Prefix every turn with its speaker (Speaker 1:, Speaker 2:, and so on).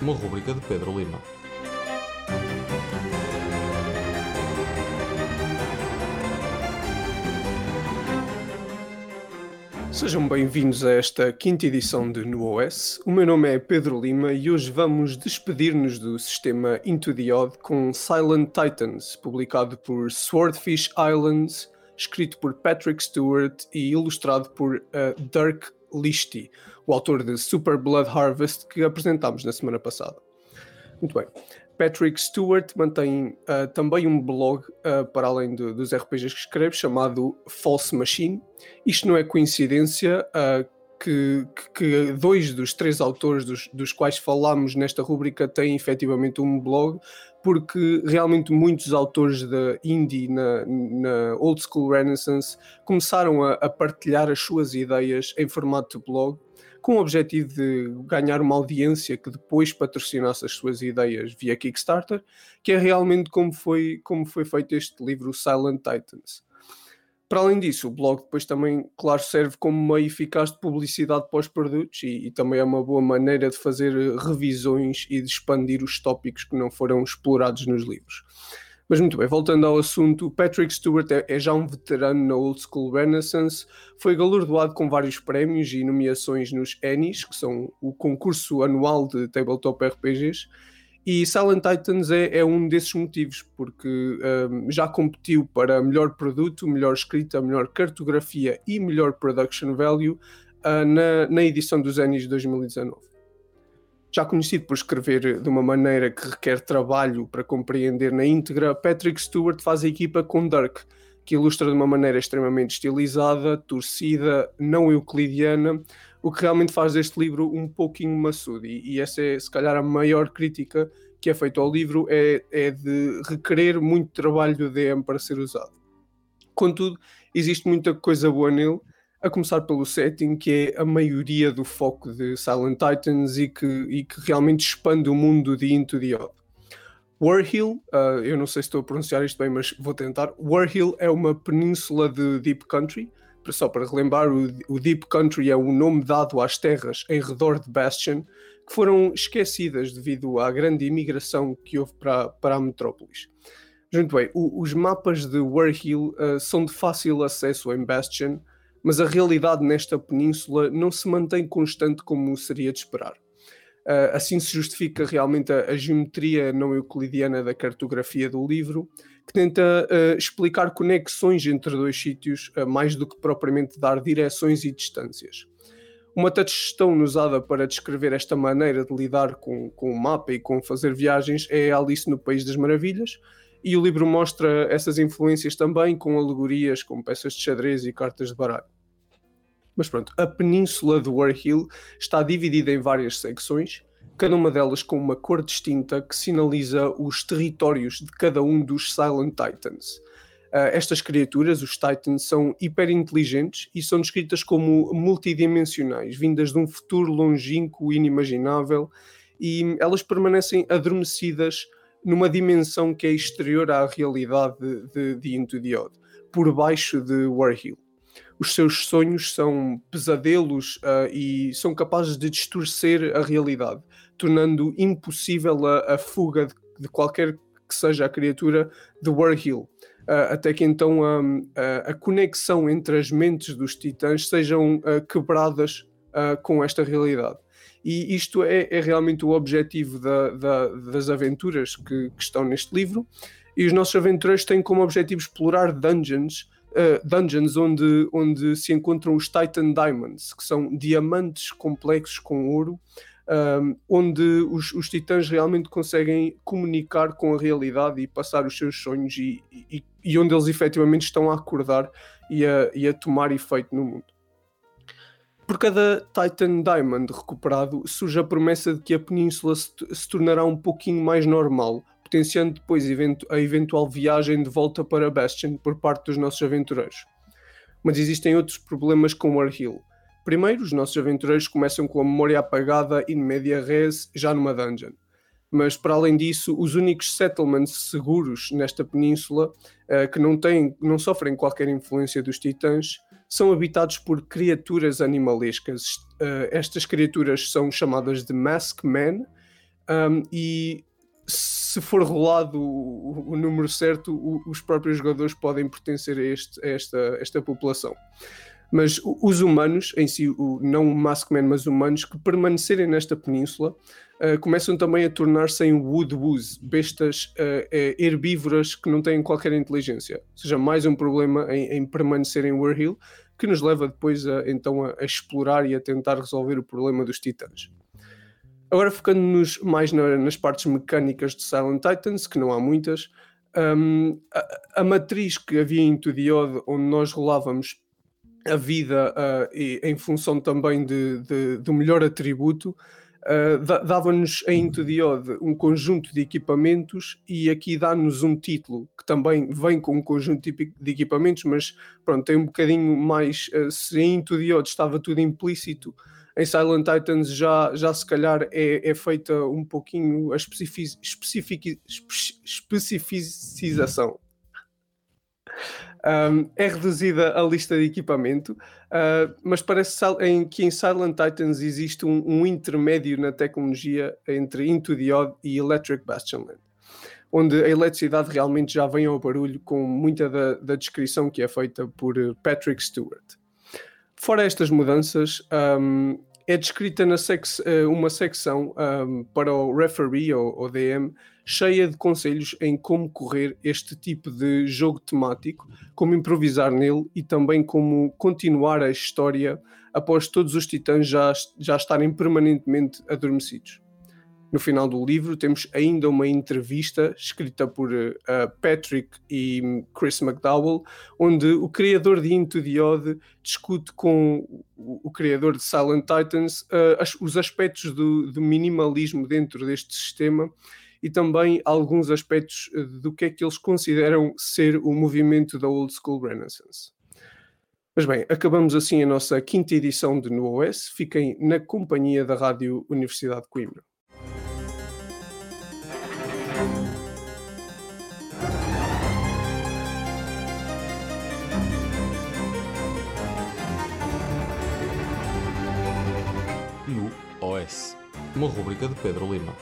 Speaker 1: Uma rubrica de Pedro Lima.
Speaker 2: Sejam bem-vindos a esta quinta edição de No OS. O meu nome é Pedro Lima e hoje vamos despedir-nos do sistema Into the Odd com Silent Titans, publicado por Swordfish Islands, escrito por Patrick Stewart e ilustrado por uh, Dirk Lichty, o autor de Super Blood Harvest que apresentámos na semana passada. Muito bem. Patrick Stewart mantém uh, também um blog, uh, para além dos RPGs que escreve, chamado False Machine. Isto não é coincidência uh, que, que, dois dos três autores dos, dos quais falámos nesta rubrica têm efetivamente um blog, porque realmente muitos autores da indie na, na Old School Renaissance começaram a, a partilhar as suas ideias em formato de blog com o objetivo de ganhar uma audiência que depois patrocinasse as suas ideias via Kickstarter, que é realmente como foi, como foi feito este livro Silent Titans. Para além disso, o blog depois também, claro, serve como meio eficaz de publicidade para os produtos e, e, também é uma boa maneira de fazer revisões e de expandir os tópicos que não foram explorados nos livros. Mas muito bem, voltando ao assunto, Patrick Stewart é, é, já um veterano na Old School Renaissance, foi galardoado com vários prémios e nomeações nos Ennies, que são o concurso anual de tabletop RPGs, e Silent Titans é, é um desses motivos, porque um, já competiu para melhor produto, melhor escrita, melhor cartografia e melhor production value uh, na, na edição dos Ennies de 2019 já conhecido por escrever de uma maneira que requer trabalho para compreender na íntegra, Patrick Stewart faz a equipa com Dirk, que ilustra de uma maneira extremamente estilizada, torcida, não euclidiana, o que realmente faz deste livro um pouquinho maçudo. E, e essa é, se calhar, a maior crítica que é feita ao livro, é, é de requerer muito trabalho do DM para ser usado. Contudo, existe muita coisa boa nele, a começar pelo setting, que é a maioria do foco de Silent Titans e que, e que realmente expande o mundo de Into the Odd. Warhill, uh, eu não sei se estou a pronunciar isto bem, mas vou tentar. Warhill é uma península de Deep Country. Só para relembrar, o, o Deep Country é o nome dado às terras em redor de Bastion, que foram esquecidas devido à grande imigração que houve para, para a metrópolis. Muito bem, o, os mapas de Warhill uh, são de fácil acesso em Bastion, mas a realidade nesta península não se mantém constante como seria de esperar. Uh, assim se justifica realmente a, a, geometria não euclidiana da cartografia do livro, que tenta uh, explicar conexões entre dois sítios, uh, mais do que propriamente dar direções e distâncias. Uma touchstone usada para descrever esta maneira de lidar com, com o mapa e com fazer viagens é Alice no País das Maravilhas, e o livro mostra essas influências também com alegorias como peças de xadrez e cartas de baralho. Mas pronto, a península de Warhill está dividida em várias secções, cada uma delas com uma cor distinta que sinaliza os territórios de cada um dos Silent Titans. Uh, estas criaturas, os Titans, são hiperinteligentes e são descritas como multidimensionais, vindas de um futuro longínquo e inimaginável, e elas permanecem adormecidas numa dimensão que é exterior à realidade de, de, de Into the Odd, por baixo de Warhill os seus sonhos são pesadelos uh, e são capazes de distorcer a realidade, tornando impossível a, a fuga de, de, qualquer que seja a criatura de Warhill. Uh, até que então um, a, a, conexão entre as mentes dos titãs sejam uh, quebradas com esta realidade. E isto é, é realmente o objetivo da, da, das aventuras que, que estão neste livro. E os nossos aventureiros têm como objetivo explorar dungeons uh, dungeons onde, onde se encontram os Titan Diamonds, que são diamantes complexos com ouro, um, onde os, os, titãs realmente conseguem comunicar com a realidade e passar os seus sonhos e, e, e onde eles efetivamente estão a acordar e a, e a tomar efeito no mundo. Por cada Titan Diamond recuperado, surge a promessa de que a península se, se tornará um pouquinho mais normal, potenciando depois a eventual viagem de volta para Bastion por parte dos nossos aventureiros. Mas existem outros problemas com Warhill. Primeiro, os nossos aventureiros começam com a memória apagada in media res já numa dungeon. Mas para além disso, os únicos settlements seguros nesta península, uh, que não, têm, não sofrem qualquer influência dos titãs, são habitados por criaturas animalescas. Uh, estas criaturas são chamadas de Mask Men um, e se for rolado o, o número certo, o, os próprios jogadores podem pertencer a, este, a esta, esta população. Mas os humanos, em si, o, não o Maskman, mas humanos, que permanecerem nesta península, uh, começam também a tornar-se em Woodwoos, bestas uh, herbívoras que não têm qualquer inteligência. Ou seja, mais um problema em, em permanecer em Warhill, que nos leva depois a, então a, a explorar e a tentar resolver o problema dos titãs. Agora focando-nos mais na, nas partes mecânicas de Silent Titans, que não há muitas, um, a, a, matriz que havia em Tudiode, onde nós rolávamos a vida uh, e, em função também de, de, do melhor atributo, uh, dava-nos em Tudiode um conjunto de equipamentos e aqui dá-nos um título que também vem com um conjunto de equipamentos, mas pronto, tem um bocadinho mais. Uh, se em Tudiode estava tudo implícito em Silent Titans já, já se calhar é, é feita um pouquinho a especific, especific, especificização. Um, é reduzida a lista de equipamento, uh, mas parece em, que em Silent Titans existe um, um, intermédio na tecnologia entre Into the Odd e Electric Bastionland, onde a eletricidade realmente já vem ao barulho com muita da, da descrição que é feita por Patrick Stewart. Fora estas mudanças, um, é descrita na sec eh, uma secção um, para o referee ou, ou, DM cheia de conselhos em como correr este tipo de jogo temático, como improvisar nele e também como continuar a história após todos os titãs já, já estarem permanentemente adormecidos. No final do livro temos ainda uma entrevista escrita por uh, Patrick e Chris McDowell, onde o criador de Into the Odd discute com o, o criador de Silent Titans uh, as, os aspectos do, do, minimalismo dentro deste sistema e também alguns aspectos eh, do que é que eles consideram ser o movimento da Old School Renaissance. Mas bem, acabamos assim a nossa quinta edição de No OS. Fiquem na companhia da Rádio Universidade de Coimbra.
Speaker 1: Uma rubrica de Pedro Lima.